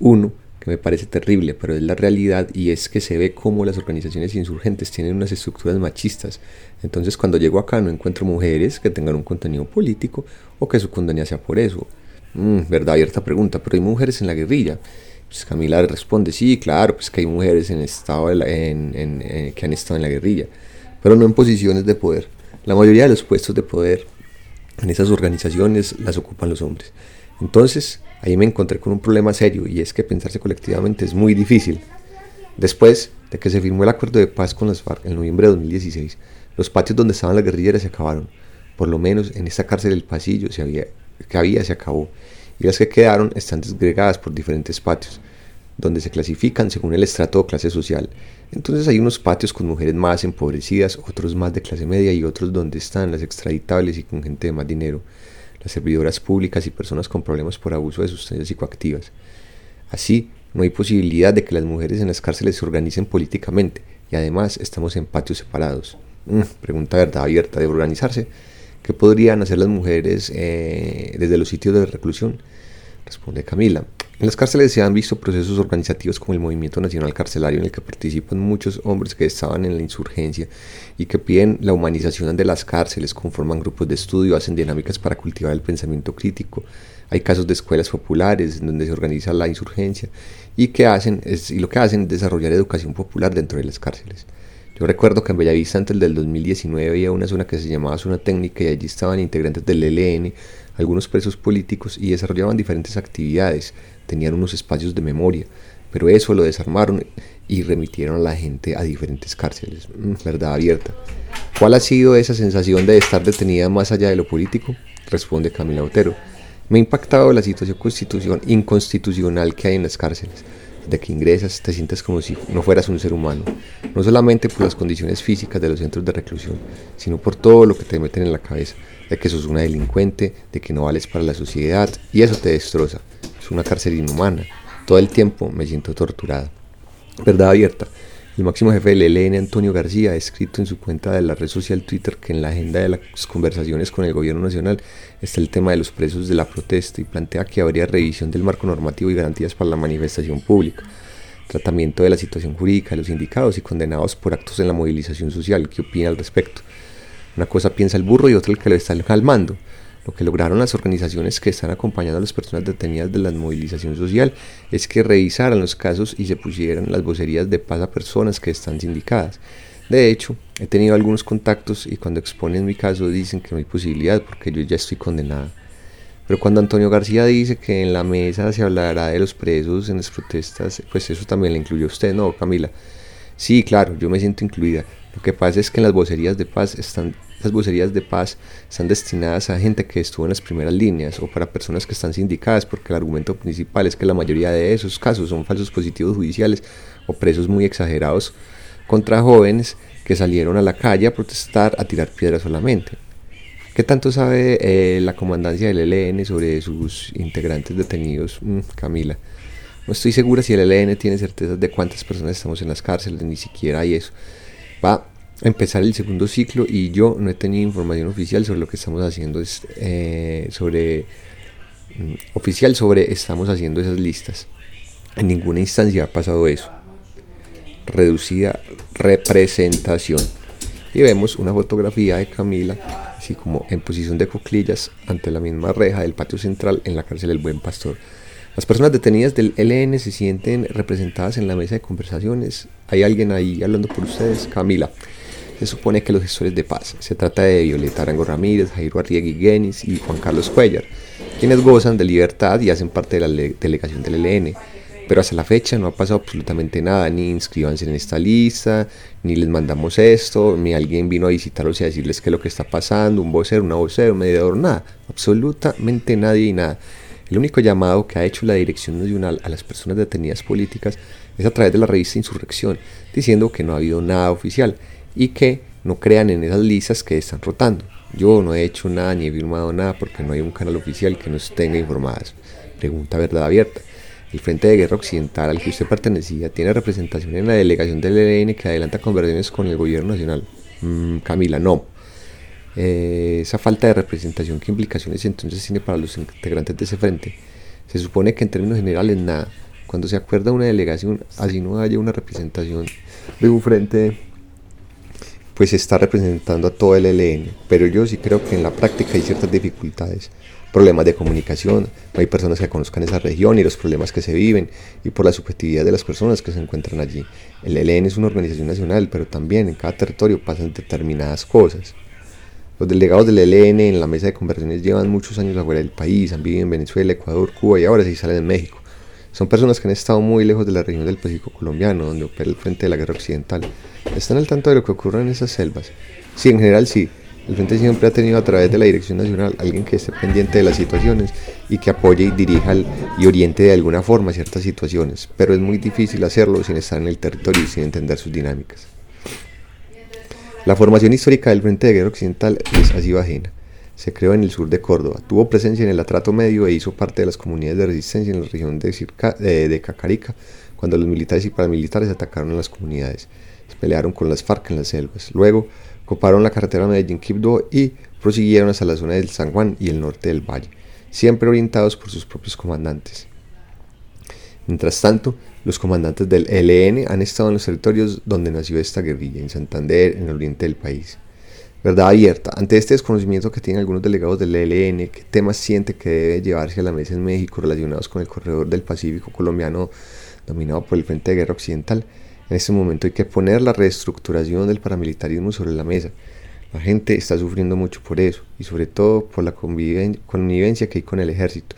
Uno, que me parece terrible, pero es la realidad y es que se ve cómo las organizaciones insurgentes tienen unas estructuras machistas. Entonces cuando llego acá no encuentro mujeres que tengan un contenido político o que su condena sea por eso. Mm, verdad abierta pregunta, pero hay mujeres en la guerrilla. Pues Camila responde, sí, claro, pues que hay mujeres en estado en, eh, que han estado en la guerrilla, pero no en posiciones de poder. La mayoría de los puestos de poder en esas organizaciones las ocupan los hombres. Entonces, ahí me encontré con un problema serio y es que pensarse colectivamente es muy difícil. Después de que se firmó el acuerdo de paz con las FARC en noviembre de 2016, los patios donde estaban las guerrilleras se acabaron. Por lo menos en esta cárcel del pasillo se había, que había se acabó y las que quedaron están desgregadas por diferentes patios, donde se clasifican según el estrato o clase social. Entonces hay unos patios con mujeres más empobrecidas, otros más de clase media y otros donde están las extraditables y con gente de más dinero las servidoras públicas y personas con problemas por abuso de sustancias psicoactivas. Así, no hay posibilidad de que las mujeres en las cárceles se organicen políticamente y además estamos en patios separados. Mm, pregunta verdad abierta, ¿de organizarse? ¿Qué podrían hacer las mujeres eh, desde los sitios de reclusión? Responde Camila. En las cárceles se han visto procesos organizativos como el Movimiento Nacional Carcelario en el que participan muchos hombres que estaban en la insurgencia y que piden la humanización de las cárceles, conforman grupos de estudio, hacen dinámicas para cultivar el pensamiento crítico. Hay casos de escuelas populares en donde se organiza la insurgencia y, que hacen, es, y lo que hacen es desarrollar educación popular dentro de las cárceles. Yo recuerdo que en Bellavista antes del 2019 había una zona que se llamaba Zona Técnica y allí estaban integrantes del ELN, algunos presos políticos y desarrollaban diferentes actividades tenían unos espacios de memoria, pero eso lo desarmaron y remitieron a la gente a diferentes cárceles. Mm, verdad abierta. ¿Cuál ha sido esa sensación de estar detenida más allá de lo político? Responde Camila Otero. Me ha impactado la situación constitución, inconstitucional que hay en las cárceles. De que ingresas te sientes como si no fueras un ser humano, no solamente por las condiciones físicas de los centros de reclusión, sino por todo lo que te meten en la cabeza, de que sos una delincuente, de que no vales para la sociedad, y eso te destroza una cárcel inhumana. Todo el tiempo me siento torturada. Verdad abierta. El máximo jefe del ELN, Antonio García, ha escrito en su cuenta de la red social Twitter que en la agenda de las conversaciones con el gobierno nacional está el tema de los presos de la protesta y plantea que habría revisión del marco normativo y garantías para la manifestación pública, tratamiento de la situación jurídica de los indicados y condenados por actos en la movilización social. ¿Qué opina al respecto? Una cosa piensa el burro y otra el que lo está calmando. Lo que lograron las organizaciones que están acompañando a las personas detenidas de la movilización social es que revisaran los casos y se pusieran las vocerías de paz a personas que están sindicadas. De hecho, he tenido algunos contactos y cuando exponen mi caso dicen que no hay posibilidad porque yo ya estoy condenada. Pero cuando Antonio García dice que en la mesa se hablará de los presos en las protestas, pues eso también le incluye a usted, ¿no, Camila? Sí, claro, yo me siento incluida. Lo que pasa es que en las vocerías de paz están las bucerías de paz están destinadas a gente que estuvo en las primeras líneas o para personas que están sindicadas porque el argumento principal es que la mayoría de esos casos son falsos positivos judiciales o presos muy exagerados contra jóvenes que salieron a la calle a protestar, a tirar piedras solamente. ¿Qué tanto sabe eh, la comandancia del ELN sobre sus integrantes detenidos, mm, Camila? No estoy segura si el ELN tiene certeza de cuántas personas estamos en las cárceles, ni siquiera hay eso. Va empezar el segundo ciclo y yo no he tenido información oficial sobre lo que estamos haciendo es, eh, sobre mm, oficial sobre estamos haciendo esas listas. En ninguna instancia ha pasado eso. Reducida representación. Y vemos una fotografía de Camila así como en posición de cuclillas ante la misma reja del patio central en la cárcel del Buen Pastor. Las personas detenidas del LN se sienten representadas en la mesa de conversaciones. Hay alguien ahí hablando por ustedes. Camila, se supone que los gestores de paz. Se trata de Violeta Arango Ramírez, Jairo Arriegui Guenis y Juan Carlos Cuellar, quienes gozan de libertad y hacen parte de la delegación del ELN. Pero hasta la fecha no ha pasado absolutamente nada, ni inscríbanse en esta lista, ni les mandamos esto, ni alguien vino a visitarlos y a decirles qué es lo que está pasando, un vocero, una vocera, un mediador, nada, absolutamente nadie y nada. El único llamado que ha hecho la Dirección Nacional a las personas detenidas políticas es a través de la revista Insurrección, diciendo que no ha habido nada oficial y que no crean en esas listas que están rotando. Yo no he hecho nada ni he firmado nada porque no hay un canal oficial que nos tenga informadas. Pregunta verdad abierta. El Frente de Guerra Occidental al que usted pertenecía tiene representación en la delegación del ELN que adelanta conversaciones con el gobierno nacional. Mm, Camila, no. Eh, esa falta de representación, ¿qué implicaciones entonces tiene para los integrantes de ese frente? Se supone que en términos generales nada. Cuando se acuerda una delegación, así no haya una representación de un frente, pues se está representando a todo el ELN. Pero yo sí creo que en la práctica hay ciertas dificultades, problemas de comunicación, no hay personas que conozcan esa región y los problemas que se viven, y por la subjetividad de las personas que se encuentran allí. El ELN es una organización nacional, pero también en cada territorio pasan determinadas cosas. Los delegados del ELN en la mesa de conversaciones llevan muchos años afuera del país, han vivido en Venezuela, Ecuador, Cuba y ahora sí salen en México. Son personas que han estado muy lejos de la región del Pacífico colombiano, donde opera el frente de la guerra occidental. Están al tanto de lo que ocurre en esas selvas. Sí, en general sí. El frente siempre ha tenido a través de la Dirección Nacional alguien que esté pendiente de las situaciones y que apoye y dirija y oriente de alguna forma ciertas situaciones, pero es muy difícil hacerlo sin estar en el territorio y sin entender sus dinámicas. La formación histórica del Frente de Guerra Occidental es así ajena. Se creó en el sur de Córdoba, tuvo presencia en el atrato medio e hizo parte de las comunidades de resistencia en la región de, Circa, de, de Cacarica, cuando los militares y paramilitares atacaron a las comunidades. Pelearon con las FARC en las selvas. Luego, coparon la carretera Medellín-Quibdó y prosiguieron hacia la zona del San Juan y el norte del valle, siempre orientados por sus propios comandantes. Mientras tanto, los comandantes del ELN han estado en los territorios donde nació esta guerrilla, en Santander, en el oriente del país. Verdad abierta, ante este desconocimiento que tienen algunos delegados del ELN, qué temas siente que debe llevarse a la mesa en México relacionados con el corredor del Pacífico colombiano dominado por el Frente de Guerra Occidental, en este momento hay que poner la reestructuración del paramilitarismo sobre la mesa. La gente está sufriendo mucho por eso y sobre todo por la convivencia que hay con el ejército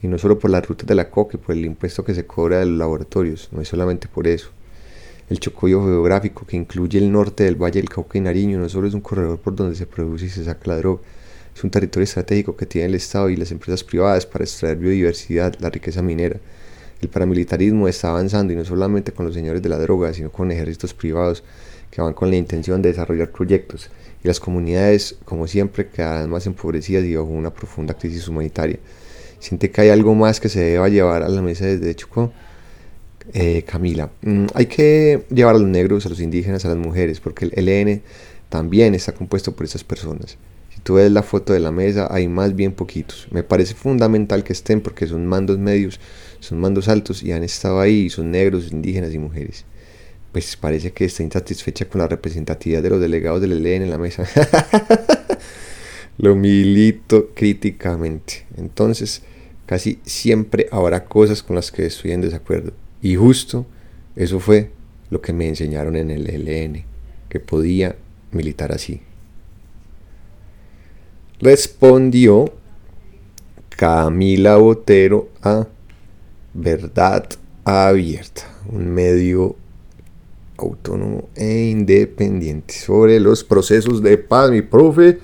y no solo por las rutas de la coca y por el impuesto que se cobra de los laboratorios, no es solamente por eso. El chocollo geográfico que incluye el norte del Valle del Cauca y Nariño no solo es un corredor por donde se produce y se saca la droga, es un territorio estratégico que tiene el Estado y las empresas privadas para extraer biodiversidad, la riqueza minera. El paramilitarismo está avanzando y no solamente con los señores de la droga, sino con ejércitos privados que van con la intención de desarrollar proyectos. Y las comunidades, como siempre, quedarán más empobrecidas y bajo una profunda crisis humanitaria siente que hay algo más que se deba llevar a la mesa desde Chocó. Eh, Camila, mm, hay que llevar a los negros, a los indígenas, a las mujeres, porque el LN también está compuesto por esas personas. Si tú ves la foto de la mesa, hay más bien poquitos. Me parece fundamental que estén porque son mandos medios, son mandos altos y han estado ahí, y son negros, indígenas y mujeres. Pues parece que está insatisfecha con la representatividad de los delegados del LN en la mesa. [laughs] Lo milito críticamente. Entonces, casi siempre habrá cosas con las que estoy en desacuerdo. Y justo eso fue lo que me enseñaron en el LN, que podía militar así. Respondió Camila Botero a Verdad Abierta, un medio autónomo e independiente sobre los procesos de paz. Mi profe,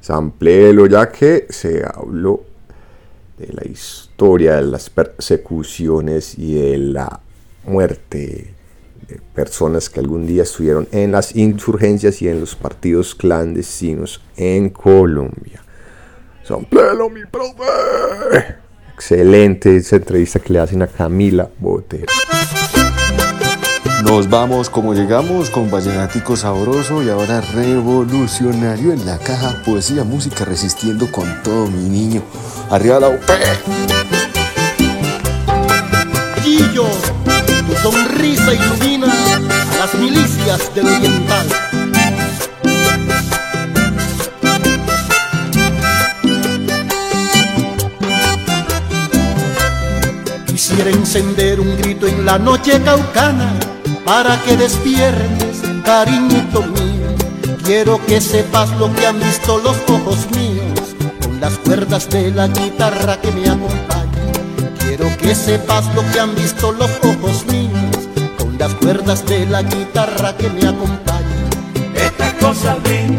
samplelo ya que se habló de la historia de las persecuciones y de la muerte de personas que algún día estuvieron en las insurgencias y en los partidos clandestinos en Colombia. Samplelo, mi profe. Excelente esa entrevista que le hacen a Camila Botero. Nos vamos como llegamos con Vallenático Sabroso y ahora revolucionario en la caja Poesía Música resistiendo con todo mi niño. Arriba la UP. Guillo, tu sonrisa ilumina a las milicias del oriental. Quisiera encender un grito en la noche caucana para que despiertes, cariñito mío. Quiero que sepas lo que han visto los ojos míos con las cuerdas de la guitarra que me acompañan. Quiero que sepas lo que han visto los ojos míos con las cuerdas de la guitarra que me acompañan. Esta cosa vi,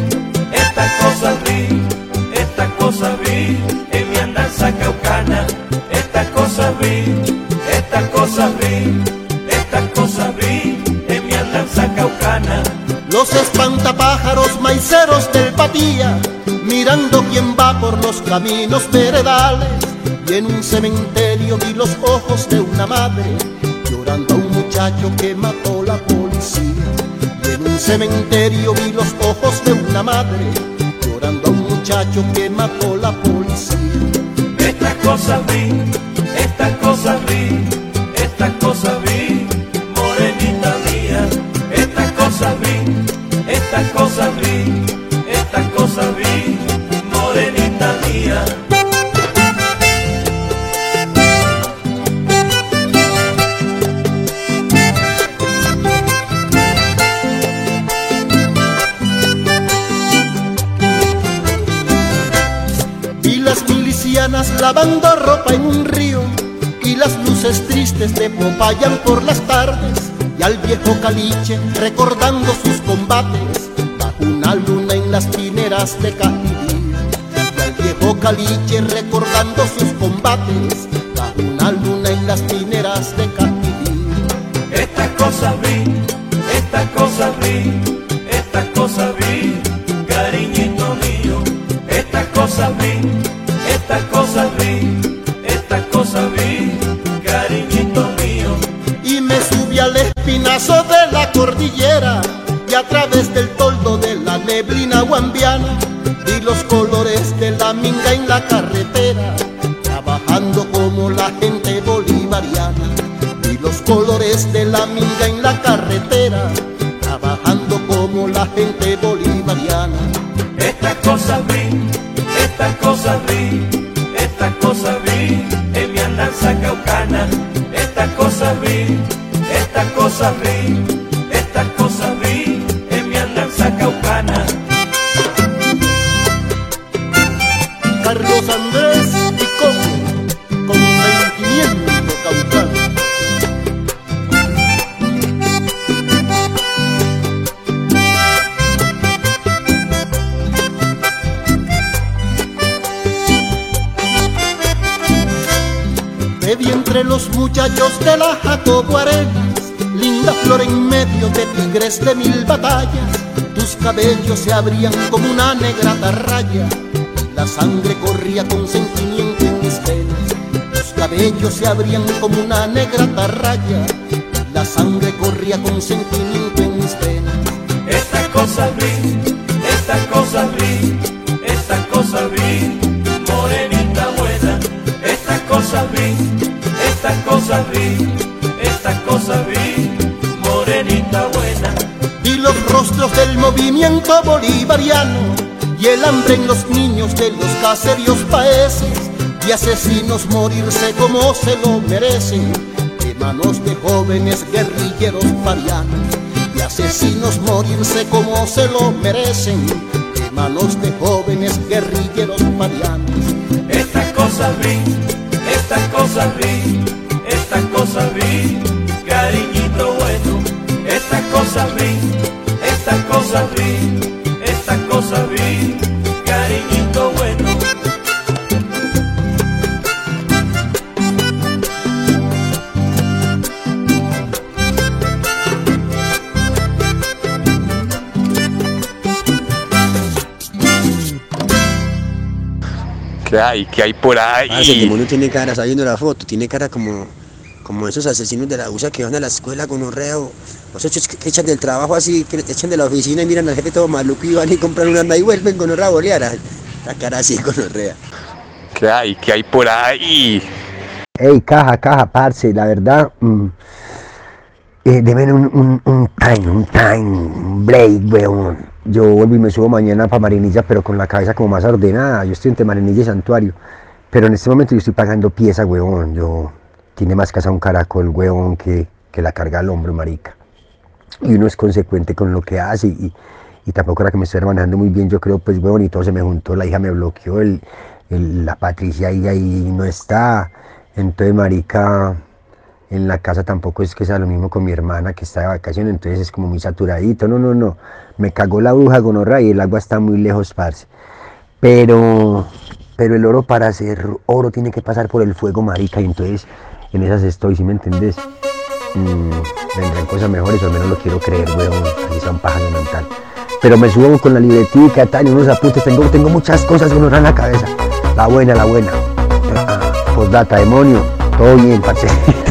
esta cosa vi, esta cosa vi en mi andanza caucana. Esta cosa vi, esta cosa vi, esta cosa vi caucana. Los espantapájaros maiceros del patía, mirando quién va por los caminos veredales. Y en un cementerio vi los ojos de una madre, llorando a un muchacho que mató la policía. Y en un cementerio vi los ojos de una madre, llorando a un muchacho que mató la policía. Esta cosa vi, esta cosa vi, cosas vi, estas cosas vi, estas cosas vi, morenita mía. Y las milicianas lavando ropa en un río y las luces tristes de Popayan por las tardes y al viejo caliche recordando sus combates bajo una luna en las pineras de Cajirí y al viejo caliche recordando sus combates bajo una luna en las pineras de Cajirí Estas cosas vi, estas cosas vi, estas cosas vi, cariñito mío. Estas cosas vi, estas cosas vi, cordillera y a través del toldo de la neblina guambiana vi los colores de la minga en la carretera trabajando como la gente bolivariana. Vi los colores de la minga en la carretera trabajando como la gente bolivariana. Estas cosas vi, estas cosas vi, estas cosas vi en mi andanza caucana. Estas cosas vi, estas cosas vi, de mil batallas. Tus cabellos se abrían como una negra raya, la sangre corría con sentimiento en mis venas. Tus cabellos se abrían como una negra raya, la sangre corría con sentimiento en mis venas. Estas cosas vi, estas cosas vi, estas cosas vi, morenita buena. Estas cosas vi, estas cosas vi, estas cosas vi, buena. Vi los rostros del movimiento bolivariano. Y el hambre en los niños de los caseríos paeses. Y asesinos morirse como se lo merecen de manos de jóvenes guerrilleros parianos. Y asesinos morirse como se lo merecen. De manos de jóvenes guerrilleros parianos. Estas cosas vi, estas cosas vi, estas cosas vi, cariñito bueno. Estas cosas vi, estas cosas vi, estas cosas vi, cariñito bueno. ¿Qué hay? ¿Qué hay por Parce, el ahí? demonio tiene cara, está viendo la foto, tiene cara como, como esos asesinos de la USA que van a la escuela con un reo. Los hechos que, echan del trabajo así, que echan de la oficina y miran al jefe todo maluco y van y compran una arma y vuelven con un a bolear. La cara así con orrea. ¿Qué hay? ¿Qué hay por ahí? Ey, caja, caja, parce, la verdad, mm, eh, deben un, un, un time, un time, un break, weón. Yo vuelvo y me subo mañana para Marinilla, pero con la cabeza como más ordenada. Yo estoy entre Marinilla y Santuario, pero en este momento yo estoy pagando pieza, weón. Yo tiene más casa un caracol, weón, que, que la carga al hombro, marica. Y uno es consecuente con lo que hace y, y tampoco era que me estuviera manejando muy bien, yo creo, pues, weón, y todo se me juntó, la hija me bloqueó, el- la Patricia ahí, ahí no está, entonces, marica, en la casa tampoco es que sea lo mismo con mi hermana que está de vacaciones, entonces es como muy saturadito, no, no, no, me cagó la bruja gonorra y el agua está muy lejos, parce, pero, pero el oro para hacer oro tiene que pasar por el fuego, marica, y entonces en esas estoy, ¿sí me entendés? Mm, vendrán cosas mejores, al menos lo quiero creer, weón, así son pajas mental. Pero me subo con la libretica, tal, y unos apuntes, tengo, tengo muchas cosas que nos dan la cabeza. La buena, la buena. Ah, postdata, demonio, todo bien, parce. [laughs]